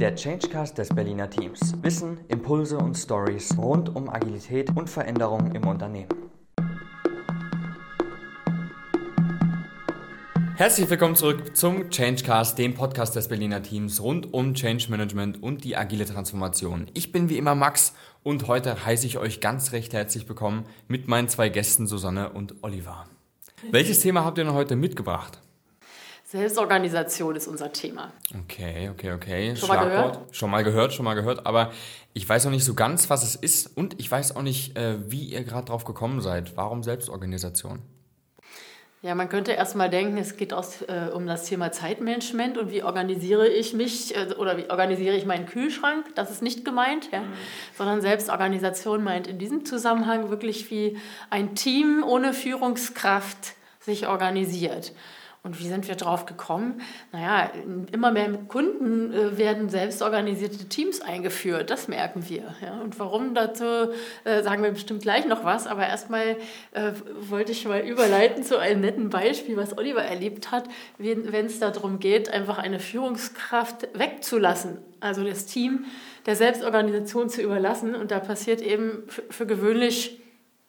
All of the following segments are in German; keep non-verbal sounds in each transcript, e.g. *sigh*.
der Changecast des Berliner Teams. Wissen, Impulse und Stories rund um Agilität und Veränderung im Unternehmen. Herzlich willkommen zurück zum Changecast, dem Podcast des Berliner Teams rund um Change Management und die agile Transformation. Ich bin wie immer Max und heute heiße ich euch ganz recht herzlich willkommen mit meinen zwei Gästen Susanne und Oliver. *laughs* Welches Thema habt ihr noch heute mitgebracht? Selbstorganisation ist unser Thema. Okay, okay, okay. Schon mal gehört? Schon mal gehört, schon mal gehört. Aber ich weiß noch nicht so ganz, was es ist und ich weiß auch nicht, äh, wie ihr gerade drauf gekommen seid. Warum Selbstorganisation? Ja, man könnte erstmal denken, es geht aus, äh, um das Thema Zeitmanagement und wie organisiere ich mich äh, oder wie organisiere ich meinen Kühlschrank. Das ist nicht gemeint, ja? Mhm. sondern Selbstorganisation meint in diesem Zusammenhang wirklich wie ein Team ohne Führungskraft sich organisiert. Und wie sind wir drauf gekommen? Naja, immer mehr Kunden äh, werden selbstorganisierte Teams eingeführt, das merken wir. Ja. Und warum dazu, äh, sagen wir bestimmt gleich noch was, aber erstmal äh, wollte ich mal überleiten zu einem netten Beispiel, was Oliver erlebt hat, wenn es darum geht, einfach eine Führungskraft wegzulassen, also das Team der Selbstorganisation zu überlassen. Und da passiert eben für gewöhnlich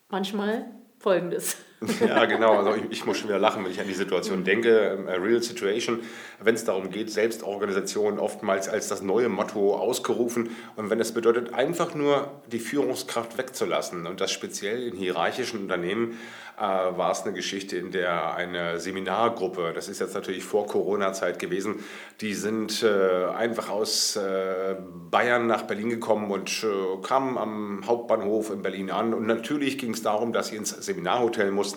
manchmal Folgendes. *laughs* Ja, genau. Also ich, ich, muss schon wieder lachen, wenn ich an die Situation denke. Ähm, a real situation, wenn es darum geht, Selbstorganisation oftmals als das neue Motto ausgerufen. Und wenn es bedeutet, einfach nur die Führungskraft wegzulassen und das speziell in hierarchischen Unternehmen, äh, war es eine Geschichte, in der eine Seminargruppe, das ist jetzt natürlich vor Corona-Zeit gewesen, die sind äh, einfach aus äh, Bayern nach Berlin gekommen und äh, kamen am Hauptbahnhof in Berlin an. Und natürlich ging es darum, dass sie ins Seminarhotel mussten.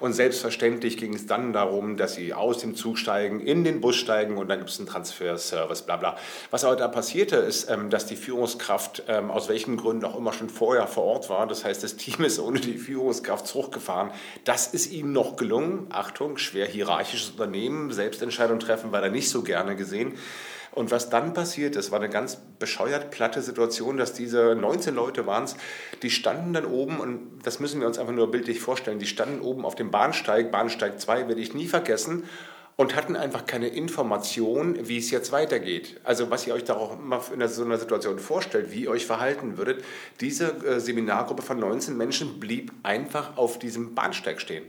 Und selbstverständlich ging es dann darum, dass sie aus dem Zug steigen, in den Bus steigen und dann gibt es einen Transferservice, bla bla. Was aber da passierte, ist, ähm, dass die Führungskraft ähm, aus welchen Gründen auch immer schon vorher vor Ort war. Das heißt, das Team *laughs* ist ohne die Führungskraft zurückgefahren das ist ihm noch gelungen. Achtung, schwer hierarchisches Unternehmen, Selbstentscheidung treffen war er nicht so gerne gesehen. Und was dann passiert ist, war eine ganz bescheuert platte Situation, dass diese 19 Leute waren es, die standen dann oben, und das müssen wir uns einfach nur bildlich vorstellen, die standen oben auf dem Bahnsteig, Bahnsteig 2 werde ich nie vergessen, und hatten einfach keine Information, wie es jetzt weitergeht. Also was ihr euch da auch immer in so einer Situation vorstellt, wie ihr euch verhalten würdet. Diese äh, Seminargruppe von 19 Menschen blieb einfach auf diesem Bahnsteig stehen.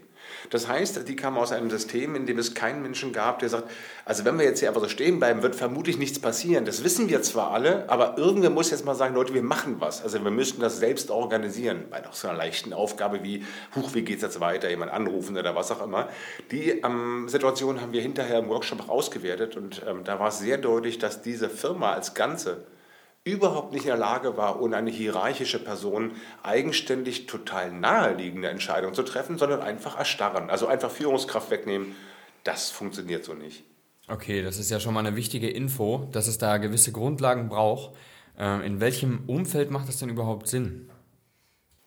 Das heißt, die kamen aus einem System, in dem es keinen Menschen gab, der sagt, also wenn wir jetzt hier einfach so stehen bleiben, wird vermutlich nichts passieren. Das wissen wir zwar alle, aber irgendwer muss jetzt mal sagen, Leute, wir machen was. Also wir müssten das selbst organisieren. Bei noch so einer leichten Aufgabe wie, huch, wie geht es jetzt weiter, jemand anrufen oder was auch immer. Die ähm, Situation haben wir hinterher im Workshop auch ausgewertet und ähm, da war es sehr deutlich, dass diese Firma als Ganze überhaupt nicht in der Lage war, ohne eine hierarchische Person eigenständig total naheliegende Entscheidungen zu treffen, sondern einfach erstarren. Also einfach Führungskraft wegnehmen, das funktioniert so nicht. Okay, das ist ja schon mal eine wichtige Info, dass es da gewisse Grundlagen braucht. Ähm, in welchem Umfeld macht das denn überhaupt Sinn?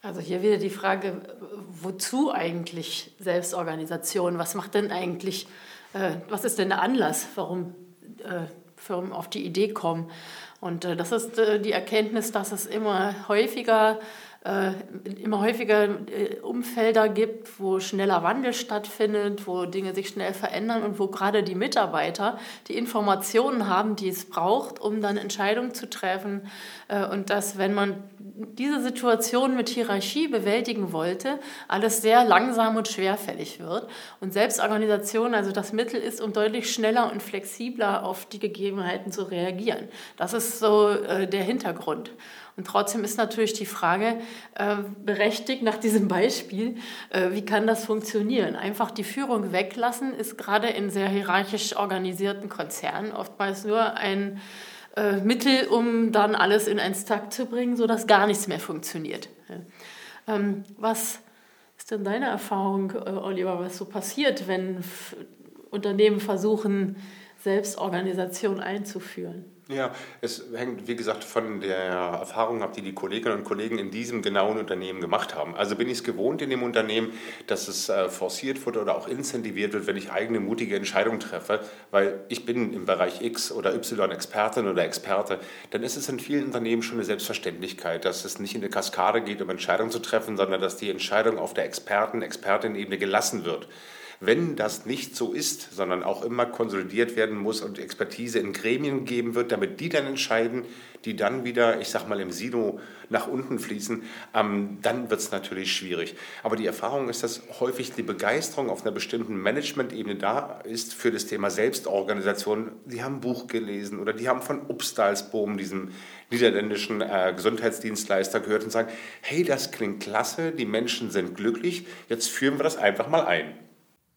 Also hier wieder die Frage, wozu eigentlich Selbstorganisation? Was macht denn eigentlich, äh, was ist denn der Anlass, warum äh, Firmen auf die Idee kommen? Und äh, das ist äh, die Erkenntnis, dass es immer häufiger äh, immer häufiger äh, Umfelder gibt, wo schneller Wandel stattfindet, wo Dinge sich schnell verändern und wo gerade die Mitarbeiter die Informationen haben, die es braucht, um dann Entscheidungen zu treffen. Äh, und dass, wenn man diese Situation mit Hierarchie bewältigen wollte, alles sehr langsam und schwerfällig wird. Und Selbstorganisation also das Mittel ist, um deutlich schneller und flexibler auf die Gegebenheiten zu reagieren. Das ist so der Hintergrund. Und trotzdem ist natürlich die Frage äh, berechtigt nach diesem Beispiel, äh, wie kann das funktionieren? Einfach die Führung weglassen ist gerade in sehr hierarchisch organisierten Konzernen oftmals nur ein äh, Mittel, um dann alles in einen Takt zu bringen, sodass gar nichts mehr funktioniert. Ähm, was ist denn deine Erfahrung, äh, Oliver, was so passiert, wenn Unternehmen versuchen, Selbstorganisation einzuführen? Ja, es hängt, wie gesagt, von der Erfahrung ab, die die Kolleginnen und Kollegen in diesem genauen Unternehmen gemacht haben. Also bin ich es gewohnt in dem Unternehmen, dass es äh, forciert wird oder auch incentiviert wird, wenn ich eigene mutige Entscheidungen treffe, weil ich bin im Bereich X oder Y Expertin oder Experte, dann ist es in vielen Unternehmen schon eine Selbstverständlichkeit, dass es nicht in eine Kaskade geht, um Entscheidungen zu treffen, sondern dass die Entscheidung auf der Experten-, Expertin-Ebene gelassen wird Wenn das nicht so ist, sondern auch immer konsolidiert werden muss und Expertise in Gremien geben wird, damit die dann entscheiden, die dann wieder, ich sag mal, im Silo nach unten fließen, ähm, dann wird es natürlich schwierig. Aber die Erfahrung ist, dass häufig die Begeisterung auf einer bestimmten Management-Ebene da ist für das Thema Selbstorganisation. Die haben ein Buch gelesen oder die haben von Upstalsboom, diesem niederländischen äh, Gesundheitsdienstleister, gehört und sagen, hey, das klingt klasse, die Menschen sind glücklich, jetzt führen wir das einfach mal ein.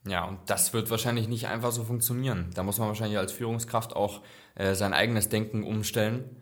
Ja, und das wird wahrscheinlich nicht einfach so funktionieren. Da muss man wahrscheinlich als Führungskraft auch äh, sein eigenes Denken umstellen.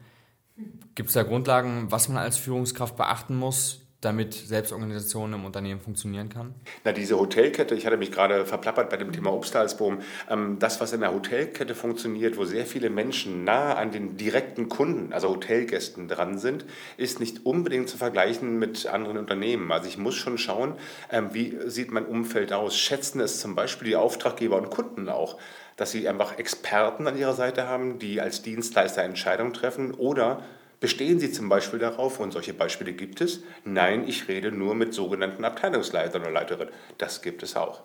Gibt es da Grundlagen, was man als Führungskraft beachten muss, damit Selbstorganisation im Unternehmen funktionieren kann? Na, diese Hotelkette, ich hatte mich gerade verplappert bei dem Thema Obstalsboom, ähm, das, was in der Hotelkette funktioniert, wo sehr viele Menschen nah an den direkten Kunden, also Hotelgästen dran sind, ist nicht unbedingt zu vergleichen mit anderen Unternehmen. Also ich muss schon schauen, ähm, wie sieht mein Umfeld aus? Schätzen es zum Beispiel die Auftraggeber und Kunden auch? dass sie einfach Experten an ihrer Seite haben, die als Dienstleister Entscheidungen treffen oder Bestehen Sie zum Beispiel darauf, und solche Beispiele gibt es, nein, ich rede nur mit sogenannten Abteilungsleitern oder Leiterinnen. Das gibt es auch.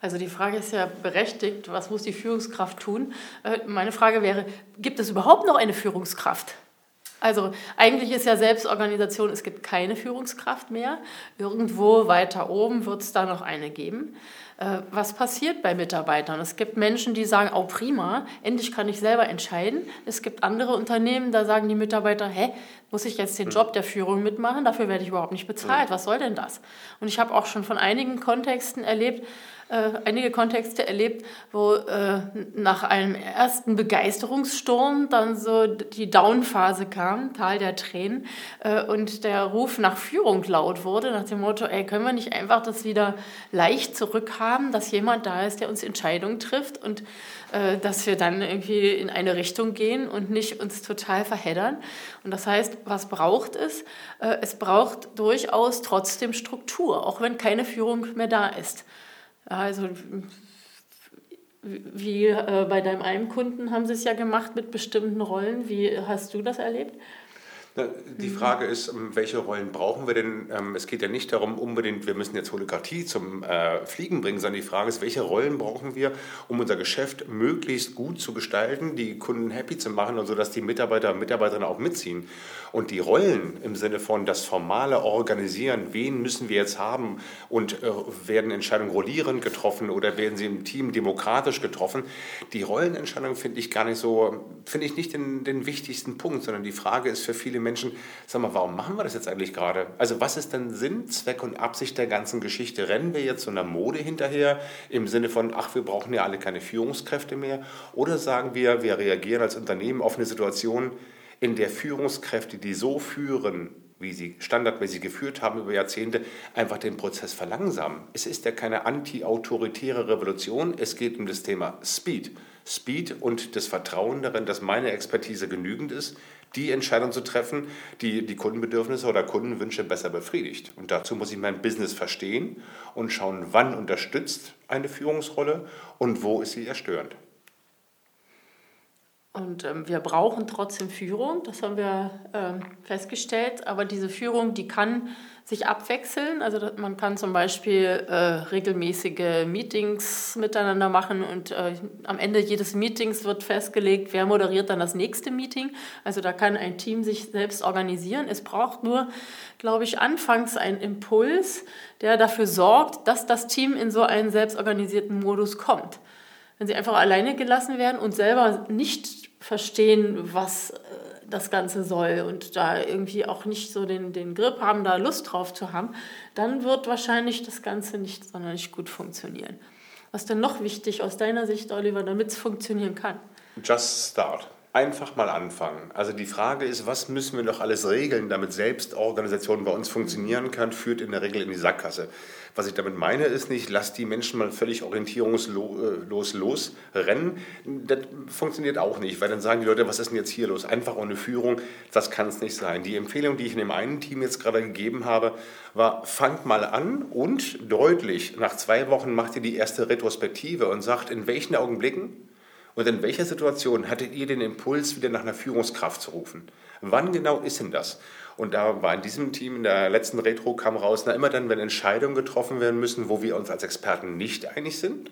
Also die Frage ist ja berechtigt, was muss die Führungskraft tun? Äh, meine Frage wäre, gibt es überhaupt noch eine Führungskraft? Also eigentlich ist ja Selbstorganisation, es gibt keine Führungskraft mehr. Irgendwo weiter oben wird es da noch eine geben. Äh, was passiert bei Mitarbeitern. Es gibt Menschen, die sagen, oh prima, endlich kann ich selber entscheiden. Es gibt andere Unternehmen, da sagen die Mitarbeiter, hä, muss ich jetzt den hm. Job der Führung mitmachen? Dafür werde ich überhaupt nicht bezahlt. Hm. Was soll denn das? Und ich habe auch schon von einigen Kontexten erlebt, äh, einige Kontexte erlebt, wo äh, nach einem ersten Begeisterungssturm dann so die Downphase kam, Tal der Tränen, äh, und der Ruf nach Führung laut wurde, nach dem Motto, ey, können wir nicht einfach das wieder leicht zurückhaben, dass jemand da ist, der uns Entscheidungen trifft und äh, dass wir dann irgendwie in eine Richtung gehen und nicht uns total verheddern. Und das heißt, was braucht es? Äh, es braucht durchaus trotzdem Struktur, auch wenn keine Führung mehr da ist. Also wie äh, bei deinem einen Kunden haben sie es ja gemacht mit bestimmten Rollen. Wie hast du das erlebt? Die mhm. Frage ist, ähm, welche Rollen brauchen wir denn? Ähm, es geht ja nicht darum, unbedingt, wir müssen jetzt Holokratie zum äh, Fliegen bringen, sondern die Frage ist, welche Rollen brauchen wir, um unser Geschäft möglichst gut zu gestalten, die Kunden happy zu machen und so, dass die Mitarbeiter und Mitarbeiterinnen auch mitziehen. Und die Rollen im Sinne von das formale Organisieren, wen müssen wir jetzt haben und äh, werden Entscheidungen rollierend getroffen oder werden sie im Team demokratisch getroffen? Die Rollenentscheidung finde ich gar nicht so, finde ich nicht den, den wichtigsten Punkt, sondern die Frage ist für viele Menschen, sag mal, warum machen wir das jetzt eigentlich gerade? Also was ist denn Sinn, Zweck und Absicht der ganzen Geschichte? Rennen wir jetzt so einer Mode hinterher im Sinne von, ach, wir brauchen ja alle keine Führungskräfte mehr? Oder sagen wir, wir reagieren als Unternehmen auf eine Situation, in der Führungskräfte, die so führen, wie sie standardmäßig geführt haben über Jahrzehnte, einfach den Prozess verlangsamen. Es ist ja keine anti-autoritäre Revolution, es geht um das Thema Speed. Speed und das Vertrauen darin, dass meine Expertise genügend ist, die Entscheidung zu treffen, die die Kundenbedürfnisse oder Kundenwünsche besser befriedigt. Und dazu muss ich mein Business verstehen und schauen, wann unterstützt eine Führungsrolle und wo ist sie eher störend. Und ähm, wir brauchen trotzdem Führung, das haben wir ähm, festgestellt. Aber diese Führung, die kann sich abwechseln. Also man kann zum Beispiel äh, regelmäßige Meetings miteinander machen und äh, am Ende jedes Meetings wird festgelegt, wer moderiert dann das nächste Meeting. Also da kann ein Team sich selbst organisieren. Es braucht nur, glaube ich, anfangs einen Impuls, der dafür sorgt, dass das Team in so einen selbstorganisierten Modus kommt. Wenn sie einfach alleine gelassen werden und selber nicht verstehen, was äh, das Ganze soll und da irgendwie auch nicht so den, den Grip haben, da Lust drauf zu haben, dann wird wahrscheinlich das Ganze nicht sonderlich gut funktionieren. Was denn noch wichtig aus deiner Sicht, Oliver, damit es funktionieren kann? Just start. Einfach mal anfangen. Also die Frage ist, was müssen wir noch alles regeln, damit Selbstorganisation bei uns funktionieren kann, führt in der Regel in die Sackgasse. Was ich damit meine, ist nicht, lass die Menschen mal völlig orientierungslos losrennen. Das funktioniert auch nicht, weil dann sagen die Leute, was ist denn jetzt hier los? Einfach ohne Führung, das kann es nicht sein. Die Empfehlung, die ich in dem einen Team jetzt gerade gegeben habe, war, fangt mal an und deutlich, nach zwei Wochen macht ihr die erste Retrospektive und sagt, in welchen Augenblicken Und in welcher Situation hattet ihr den Impuls, wieder nach einer Führungskraft zu rufen? Wann genau ist denn das? Und da war in diesem Team, in der letzten Retro kam raus, na immer dann, wenn Entscheidungen getroffen werden müssen, wo wir uns als Experten nicht einig sind,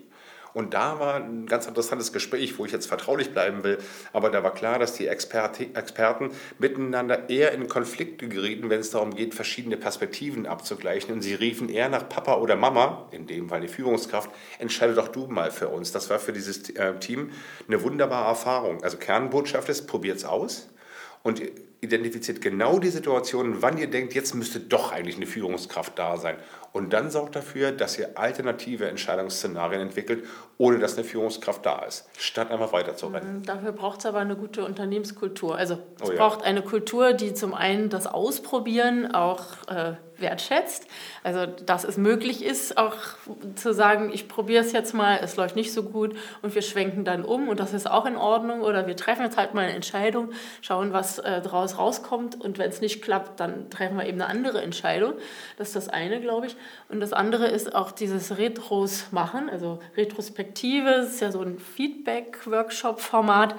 und da war ein ganz interessantes Gespräch, wo ich jetzt vertraulich bleiben will. Aber da war klar, dass die Experti Experten miteinander eher in Konflikte gerieten, wenn es darum geht, verschiedene Perspektiven abzugleichen. Und sie riefen eher nach Papa oder Mama, in dem Fall die Führungskraft, entscheide doch du mal für uns. Das war für dieses äh, Team eine wunderbare Erfahrung. Also Kernbotschaft ist, probiert es aus und identifiziert genau die Situationen, wann ihr denkt, jetzt müsste doch eigentlich eine Führungskraft da sein. Und dann sorgt dafür, dass ihr alternative Entscheidungsszenarien entwickelt, ohne dass eine Führungskraft da ist, statt einfach weiterzurennen. Mhm, dafür braucht es aber eine gute Unternehmenskultur. Also es oh ja. braucht eine Kultur, die zum einen das Ausprobieren auch äh, wertschätzt. Also dass es möglich ist, auch zu sagen, ich probiere es jetzt mal, es läuft nicht so gut und wir schwenken dann um und das ist auch in Ordnung. Oder wir treffen jetzt halt mal eine Entscheidung, schauen, was äh, daraus rauskommt und wenn es nicht klappt, dann treffen wir eben eine andere Entscheidung. Das ist das eine, glaube ich. Und das andere ist auch dieses Retros machen, also Retrospektive, das ist ja so ein Feedback-Workshop-Format.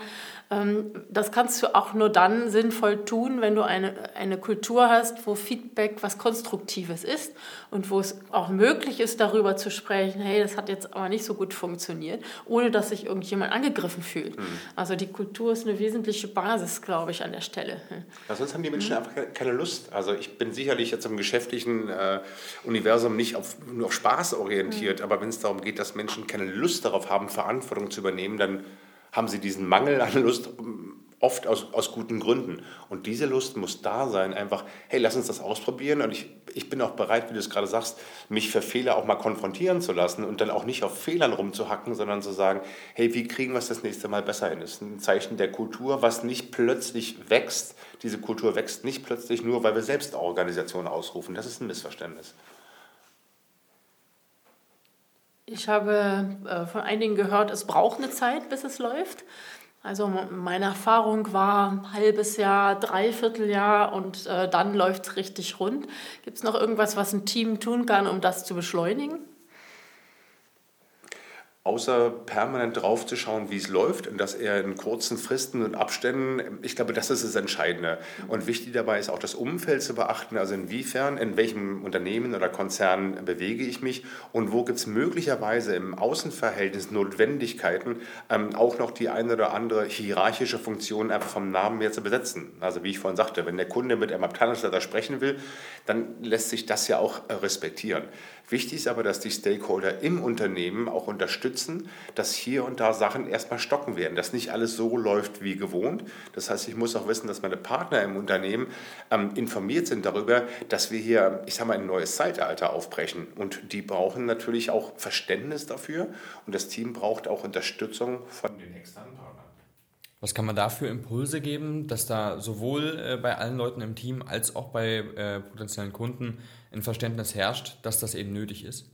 Ähm, das kannst du auch nur dann sinnvoll tun, wenn du eine, eine Kultur hast, wo Feedback was Konstruktives ist und wo es auch möglich ist, darüber zu sprechen, hey, das hat jetzt aber nicht so gut funktioniert, ohne dass sich irgendjemand angegriffen fühlt. Mhm. Also die Kultur ist eine wesentliche Basis, glaube ich, an der Stelle. Ja, sonst haben die Menschen mhm. einfach keine Lust. Also ich bin sicherlich jetzt im geschäftlichen äh, Universum nicht auf, nur auf Spaß orientiert, mhm. aber wenn es darum geht, dass Menschen keine Lust darauf haben, Verantwortung zu übernehmen, dann haben sie diesen Mangel an Lust oft aus, aus guten Gründen. Und diese Lust muss da sein, einfach, hey, lass uns das ausprobieren. Und ich, ich bin auch bereit, wie du es gerade sagst, mich für Fehler auch mal konfrontieren zu lassen und dann auch nicht auf Fehlern rumzuhacken, sondern zu sagen, hey, wie kriegen wir es das nächste Mal besser hin? Das ist ein Zeichen der Kultur, was nicht plötzlich wächst. Diese Kultur wächst nicht plötzlich nur, weil wir selbst Organisationen ausrufen. Das ist ein Missverständnis. Ich habe äh, von einigen gehört, es braucht eine Zeit, bis es läuft. Also meine Erfahrung war halbes Jahr, dreiviertel Jahr und äh, dann läuft es richtig rund. Gibt es noch irgendwas, was ein Team tun kann, um das zu beschleunigen? Außer permanent drauf zu schauen, wie es läuft und dass er in kurzen Fristen und Abständen, ich glaube, das ist das Entscheidende. Und wichtig dabei ist auch das Umfeld zu beachten, also inwiefern, in welchem Unternehmen oder Konzern bewege ich mich und wo gibt es möglicherweise im Außenverhältnis Notwendigkeiten, ähm, auch noch die eine oder andere hierarchische Funktion einfach vom Namen her zu besetzen. Also wie ich vorhin sagte, wenn der Kunde mit einem Abteilungsleiter sprechen will, dann lässt sich das ja auch respektieren. Wichtig ist aber, dass die Stakeholder im Unternehmen auch unterstützen, dass hier und da Sachen erstmal stocken werden, dass nicht alles so läuft wie gewohnt. Das heißt, ich muss auch wissen, dass meine Partner im Unternehmen ähm, informiert sind darüber, dass wir hier, ich sage mal, ein neues Zeitalter aufbrechen. Und die brauchen natürlich auch Verständnis dafür und das Team braucht auch Unterstützung von den externen Partnern. Was kann man da für Impulse geben, dass da sowohl äh, bei allen Leuten im Team als auch bei äh, potenziellen Kunden ein Verständnis herrscht, dass das eben nötig ist?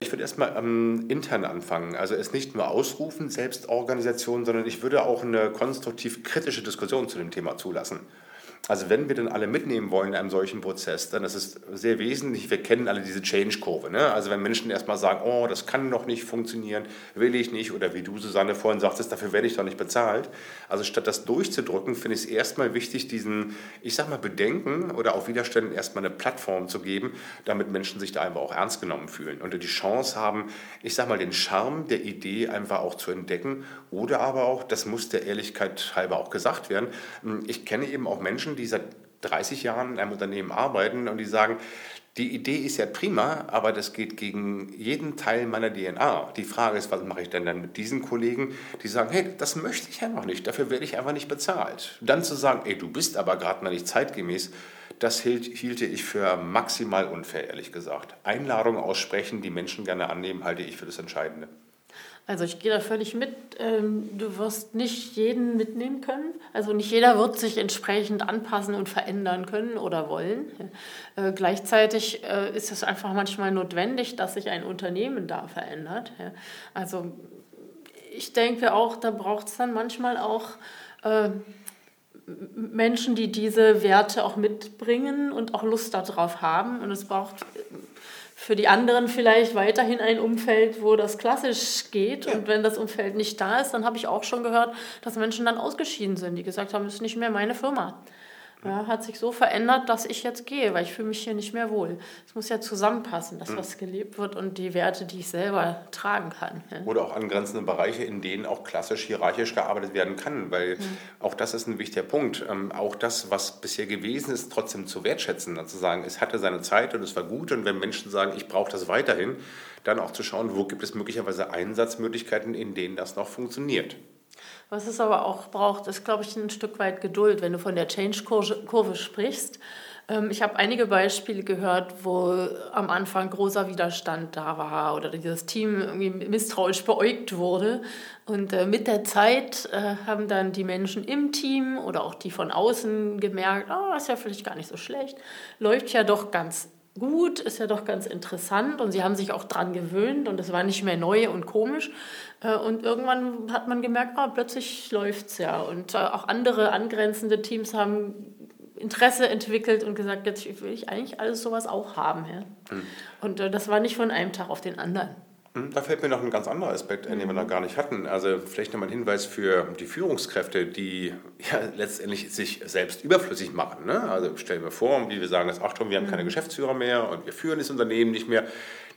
Ich würde erstmal ähm, intern anfangen. Also es nicht nur ausrufen, Selbstorganisation, sondern ich würde auch eine konstruktiv kritische Diskussion zu dem Thema zulassen. Also wenn wir denn alle mitnehmen wollen in einem solchen Prozess, dann ist es sehr wesentlich, wir kennen alle diese Change-Kurve. Ne? Also wenn Menschen erstmal sagen, oh, das kann noch nicht funktionieren, will ich nicht, oder wie du, Susanne, vorhin sagtest, dafür werde ich doch nicht bezahlt. Also statt das durchzudrücken, finde ich es erstmal wichtig, diesen, ich sag mal, Bedenken oder auch Widerständen erstmal eine Plattform zu geben, damit Menschen sich da einfach auch ernst genommen fühlen und die Chance haben, ich sag mal, den Charme der Idee einfach auch zu entdecken oder aber auch, das muss der Ehrlichkeit halber auch gesagt werden, ich kenne eben auch Menschen, die seit 30 Jahren in einem Unternehmen arbeiten und die sagen, die Idee ist ja prima, aber das geht gegen jeden Teil meiner DNA. Die Frage ist, was mache ich denn dann mit diesen Kollegen, die sagen, hey, das möchte ich ja noch nicht, dafür werde ich einfach nicht bezahlt. Dann zu sagen, ey, du bist aber gerade mal nicht zeitgemäß, das hielt, hielte ich für maximal unfair, ehrlich gesagt. Einladungen aussprechen, die Menschen gerne annehmen, halte ich für das Entscheidende. Also ich gehe da völlig mit. Ähm, du wirst nicht jeden mitnehmen können. Also nicht jeder wird sich entsprechend anpassen und verändern können oder wollen. Äh, gleichzeitig äh, ist es einfach manchmal notwendig, dass sich ein Unternehmen da verändert. Also ich denke auch, da braucht es dann manchmal auch äh, Menschen, die diese Werte auch mitbringen und auch Lust darauf haben. Und es braucht für die anderen vielleicht weiterhin ein Umfeld, wo das klassisch geht. Ja. Und wenn das Umfeld nicht da ist, dann habe ich auch schon gehört, dass Menschen dann ausgeschieden sind, die gesagt haben, das ist nicht mehr meine Firma. Ja, hat sich so verändert, dass ich jetzt gehe, weil ich fühle mich hier nicht mehr wohl. Es muss ja zusammenpassen, dass mhm. was gelebt wird und die Werte, die ich selber tragen kann. Ja. Oder auch angrenzende Bereiche, in denen auch klassisch hierarchisch gearbeitet werden kann, weil mhm. auch das ist ein wichtiger Punkt. Ähm, auch das, was bisher gewesen ist, trotzdem zu wertschätzen, dann zu sagen, es hatte seine Zeit und es war gut und wenn Menschen sagen, ich brauche das weiterhin, dann auch zu schauen, wo gibt es möglicherweise Einsatzmöglichkeiten, in denen das noch funktioniert. Was es aber auch braucht, ist, glaube ich, ein Stück weit Geduld, wenn du von der Change-Kurve sprichst. Ähm, ich habe einige Beispiele gehört, wo am Anfang großer Widerstand da war oder dieses Team irgendwie misstrauisch beäugt wurde. Und äh, mit der Zeit äh, haben dann die Menschen im Team oder auch die von außen gemerkt, oh, ist ja vielleicht gar nicht so schlecht, läuft ja doch ganz gut, ist ja doch ganz interessant und sie haben sich auch dran gewöhnt und es war nicht mehr neu und komisch. Äh, und irgendwann hat man gemerkt, oh, plötzlich läuft es ja. Und äh, auch andere angrenzende Teams haben Interesse entwickelt und gesagt, jetzt will ich eigentlich alles sowas auch haben. Ja. Mhm. Und äh, das war nicht von einem Tag auf den anderen. Hm, da fällt mir noch ein ganz anderer Aspekt ein, den wir noch gar nicht hatten. Also vielleicht nochmal ein Hinweis für die Führungskräfte, die ja letztendlich sich selbst überflüssig machen. Ne? Also stellen wir vor, wie wir sagen, dass Achtung, wir haben keine mhm. Geschäftsführer mehr und wir führen das Unternehmen nicht mehr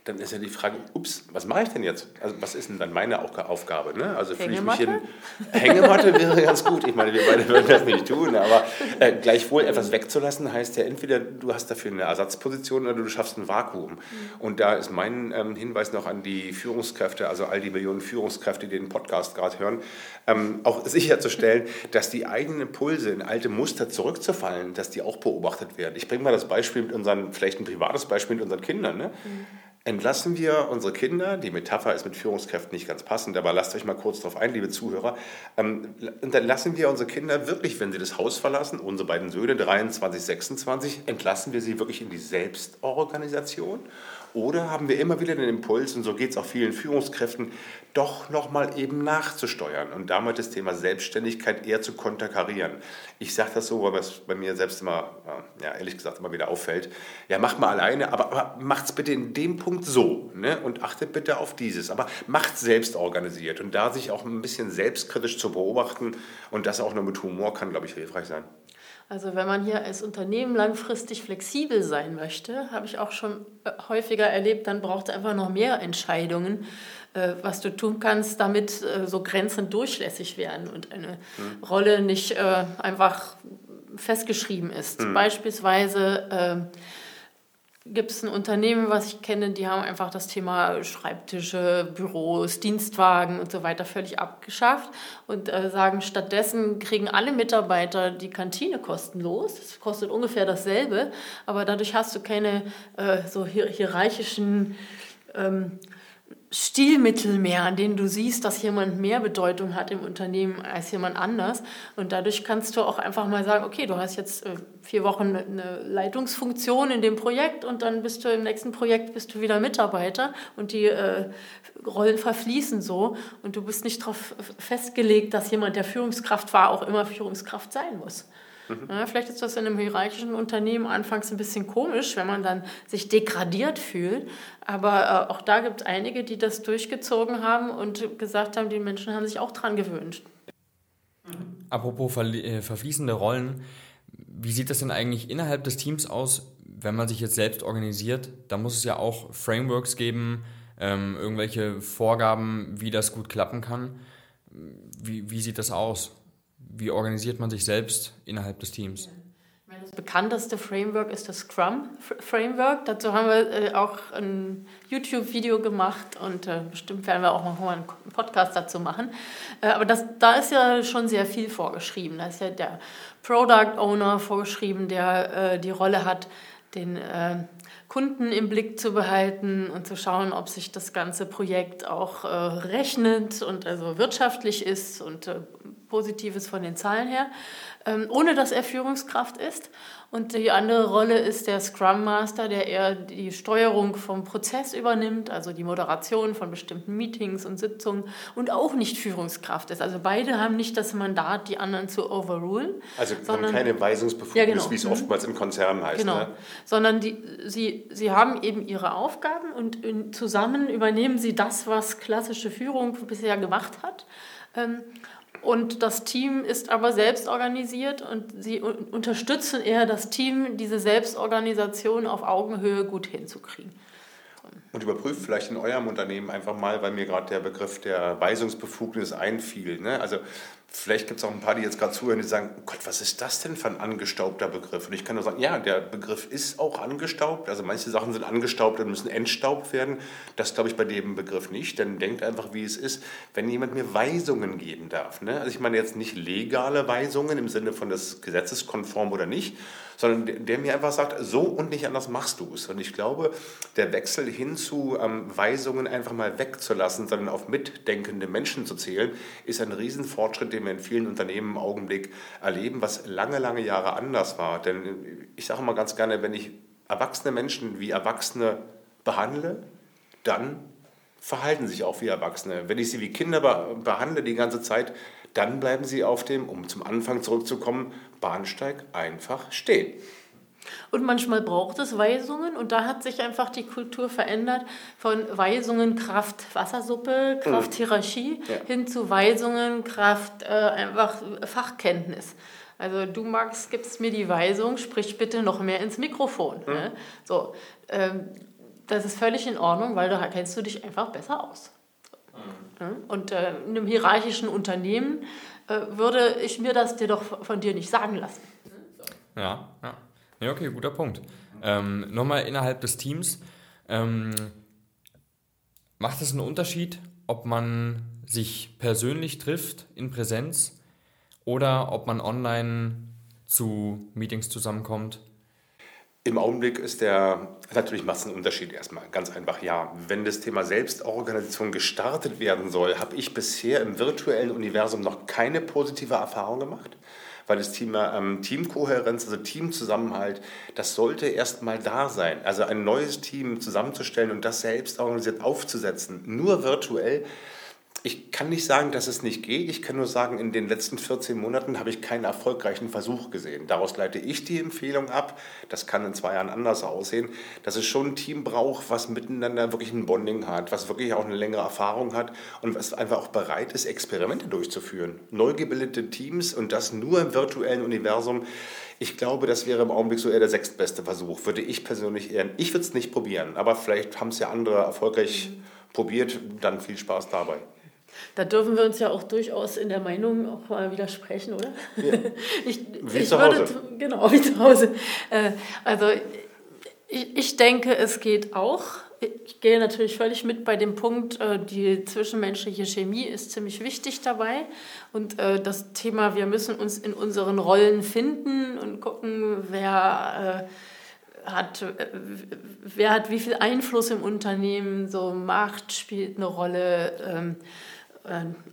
dann ist ja die Frage, ups, was mache ich denn jetzt? Also was ist denn dann meine Aufgabe? Ne? Also fühle ich mich in *laughs* Hängematte wäre ganz gut. Ich meine, wir beide würden das nicht tun, aber äh, gleichwohl etwas wegzulassen heißt ja entweder du hast dafür eine Ersatzposition oder du schaffst ein Vakuum. Mhm. Und da ist mein ähm, Hinweis noch an die Führungskräfte, also all die Millionen Führungskräfte, die den Podcast gerade hören, ähm, auch sicherzustellen, dass die eigenen Impulse in alte Muster zurückzufallen, dass die auch beobachtet werden. Ich bringe mal das Beispiel mit unseren, vielleicht ein privates Beispiel mit unseren Kindern. Ne? Mhm entlassen wir unsere Kinder, die Metapher ist mit Führungskräften nicht ganz passend, aber lasst euch mal kurz darauf ein, liebe Zuhörer, ähm, entlassen wir unsere Kinder wirklich, wenn sie das Haus verlassen, unsere beiden Söhne 23, 26, entlassen wir sie wirklich in die Selbstorganisation oder haben wir immer wieder den Impuls, und so geht es auch vielen Führungskräften, doch nochmal eben nachzusteuern und damit das Thema Selbstständigkeit eher zu konterkarieren. Ich sage das so, weil es bei mir selbst immer, ja, ehrlich gesagt, immer wieder auffällt. Ja, mach mal alleine, aber, aber macht es bitte in dem Punkt so ne? und achtet bitte auf dieses. Aber macht selbst organisiert und da sich auch ein bisschen selbstkritisch zu beobachten und das auch nur mit Humor kann, glaube ich, hilfreich sein. Also wenn man hier als Unternehmen langfristig flexibel sein möchte, habe ich auch schon äh, häufiger erlebt, dann braucht es einfach noch mehr Entscheidungen, äh, was du tun kannst, damit äh, so Grenzen durchlässig werden und eine mhm. Rolle nicht einfach festgeschrieben ist. Mhm. Beispielsweise ähm, gibt es ein Unternehmen, was ich kenne, die haben einfach das Thema Schreibtische, Büros, Dienstwagen und so weiter völlig abgeschafft und äh, sagen, stattdessen kriegen alle Mitarbeiter die Kantine kostenlos. Das kostet ungefähr dasselbe, aber dadurch hast du keine äh, so hierarchischen ähm, Stilmittel mehr, an denen du siehst, dass jemand mehr Bedeutung hat im Unternehmen als jemand anders. Und dadurch kannst du auch einfach mal sagen, okay, du hast jetzt äh, vier Wochen eine Leitungsfunktion in dem Projekt und dann bist du im nächsten Projekt bist du wieder Mitarbeiter und die äh, Rollen verfließen so und du bist nicht darauf festgelegt, dass jemand, der Führungskraft war, auch immer Führungskraft sein muss. Mhm. Ja, vielleicht ist das in einem hierarchischen Unternehmen anfangs ein bisschen komisch, wenn man dann sich degradiert fühlt. Aber äh, auch da gibt es einige, die das durchgezogen haben und gesagt haben, die Menschen haben sich auch dran gewöhnt. Apropos ver äh, verfließende Rollen, wie sieht das denn eigentlich innerhalb des Teams aus, wenn man sich jetzt selbst organisiert? Da muss es ja auch Frameworks geben, ähm, irgendwelche Vorgaben, wie das gut klappen kann. Wie, wie sieht das aus? Wie organisiert man sich selbst innerhalb des Teams? Das bekannteste Framework ist das Scrum Framework. Dazu haben wir äh, auch ein YouTube-Video gemacht und äh, bestimmt werden wir auch noch mal einen Podcast dazu machen. Äh, aber das, da ist ja schon sehr viel vorgeschrieben. Da ist ja der Product Owner vorgeschrieben, der die Rolle hat, den Kunden im Blick zu behalten und zu schauen, ob sich das ganze Projekt auch rechnet und also wirtschaftlich ist und Positives von den Zahlen her, ohne dass er Führungskraft ist. Und die andere Rolle ist der Scrum Master, der eher die Steuerung vom Prozess übernimmt, also die Moderation von bestimmten Meetings und Sitzungen und auch nicht Führungskraft ist. Also beide haben nicht das Mandat, die anderen zu overrulen. Also sondern, haben keine Weisungsbefugnis, ja, genau. wie es mhm. oftmals im Konzern heißt. Genau. Ne? Sondern die, sie sie, sie haben eben ihre Aufgaben und in, zusammen übernehmen sie das, was klassische Führung bisher gemacht hat. Ähm, und das Team ist aber selbst organisiert und sie unterstützen eher das Team, diese Selbstorganisation auf Augenhöhe gut hinzukriegen. Und überprüft vielleicht in eurem Unternehmen einfach mal, weil mir gerade der Begriff der Weisungsbefugnis einfiel. Ne? Also Vielleicht gibt es auch ein paar, die jetzt gerade zuhören, die sagen, oh Gott, was ist das denn für ein angestaubter Begriff? Und ich kann nur sagen, ja, der Begriff ist auch angestaubt. Also manche Sachen sind angestaubt und müssen entstaubt werden. Das glaube ich bei dem Begriff nicht. Denn denkt einfach, wie es ist, wenn jemand mir Weisungen geben darf. Ne? Also ich meine jetzt nicht legale Weisungen im Sinne von das gesetzeskonform oder nicht, sondern der, mir einfach sagt, so und nicht anders machst du es. Und ich glaube, der Wechsel hin zu ähm, Weisungen einfach mal wegzulassen, sondern auf mitdenkende Menschen zu zählen, ist ein Riesenfortschritt, den den wir in vielen Unternehmen im Augenblick erleben, was lange, lange Jahre anders war. Denn ich sage immer ganz gerne, wenn ich erwachsene Menschen wie Erwachsene behandle, dann verhalten sich auch wie Erwachsene. Wenn ich sie wie Kinder behandle die ganze Zeit, dann bleiben sie auf dem, um zum Anfang zurückzukommen, Bahnsteig einfach stehen. Und manchmal braucht es Weisungen und da hat sich einfach die Kultur verändert von Weisungen Kraft Wassersuppe, Kraft mhm. Hierarchie ja. hin zu Weisungen Kraft äh, einfach Fachkenntnis. Also du Max gibst mir die Weisung, sprich bitte noch mehr ins Mikrofon. Mhm. Ne? So, ähm, das ist völlig in Ordnung, weil da kennst du dich einfach besser aus. Mhm. Ne? Und äh, in einem hierarchischen Unternehmen würde ich mir das dir doch von dir nicht sagen lassen. Ja, ja. Ja, okay, guter Punkt. Ähm, Nochmal innerhalb des Teams. Ähm, macht es einen Unterschied, ob man sich persönlich trifft in Präsenz oder ob man online zu Meetings zusammenkommt? Im Augenblick ist der natürlich macht es einen Unterschied erstmal. Ganz einfach ja. Wenn das Thema Selbstorganisation gestartet werden soll, habe ich bisher im virtuellen Universum noch keine positive Erfahrung gemacht weil das Thema ähm, Teamkohärenz, also Teamzusammenhalt, das sollte erstmal da sein. Also ein neues Team zusammenzustellen und das selbst organisiert aufzusetzen, nur virtuell, ich kann nicht sagen, dass es nicht geht. Ich kann nur sagen, in den letzten 14 Monaten habe ich keinen erfolgreichen Versuch gesehen. Daraus leite ich die Empfehlung ab, das kann in zwei Jahren anders aussehen, dass es schon ein Team braucht, was miteinander wirklich ein Bonding hat, was wirklich auch eine längere Erfahrung hat und was einfach auch bereit ist, Experimente durchzuführen. Neu gebildete Teams und das nur im virtuellen Universum. Ich glaube, das wäre im Augenblick so eher der sechstbeste Versuch. Würde ich persönlich eher, ich würde es nicht probieren, aber vielleicht haben es ja andere erfolgreich mhm. probiert. Dann viel Spaß dabei. Da dürfen wir uns ja auch durchaus in der Meinung auch mal widersprechen, oder? Ja. *laughs* Ich, wie ich zu Hause. Würde, genau, wie zu Hause. Äh, also ich, ich denke, es geht auch. Ich gehe natürlich völlig mit bei dem Punkt, äh, die zwischenmenschliche Chemie ist ziemlich wichtig dabei. Und äh, das Thema, wir müssen uns in unseren Rollen finden und gucken, wer hat, wer hat wie viel Einfluss im Unternehmen, so Macht spielt eine Rolle. Ähm, äh,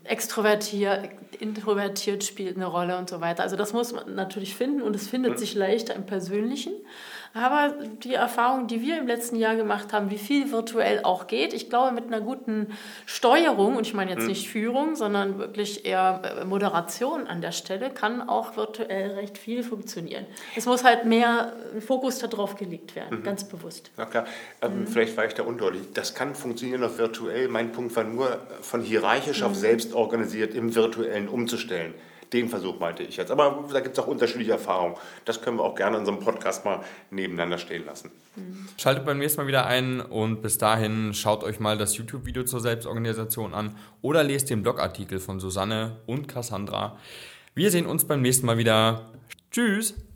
extrovertiert, introvertiert spielt eine Rolle und so weiter. Also das muss man natürlich finden und es findet sich leichter im Persönlichen. Aber die Erfahrung, die wir im letzten Jahr gemacht haben, wie viel virtuell auch geht, ich glaube, mit einer guten Steuerung, und ich meine jetzt mhm. nicht Führung, sondern wirklich eher äh, Moderation an der Stelle, kann auch virtuell recht viel funktionieren. Es muss halt mehr Fokus darauf gelegt werden, mhm. ganz bewusst. Na klar, ähm, mhm. vielleicht war ich da undeutlich. Das kann funktionieren auch virtuell. Mein Punkt war nur, von hierarchisch auf mhm. selbst organisiert im virtuellen umzustellen. Den Versuch meinte ich jetzt. Aber da gibt es auch unterschiedliche Erfahrungen. Das können wir auch gerne in einem Podcast mal nebeneinander stehen lassen. Schaltet beim nächsten Mal wieder ein und bis dahin schaut euch mal das YouTube-Video zur Selbstorganisation an oder lest den Blogartikel von Susanne und Cassandra. Wir sehen uns beim nächsten Mal wieder. Tschüss!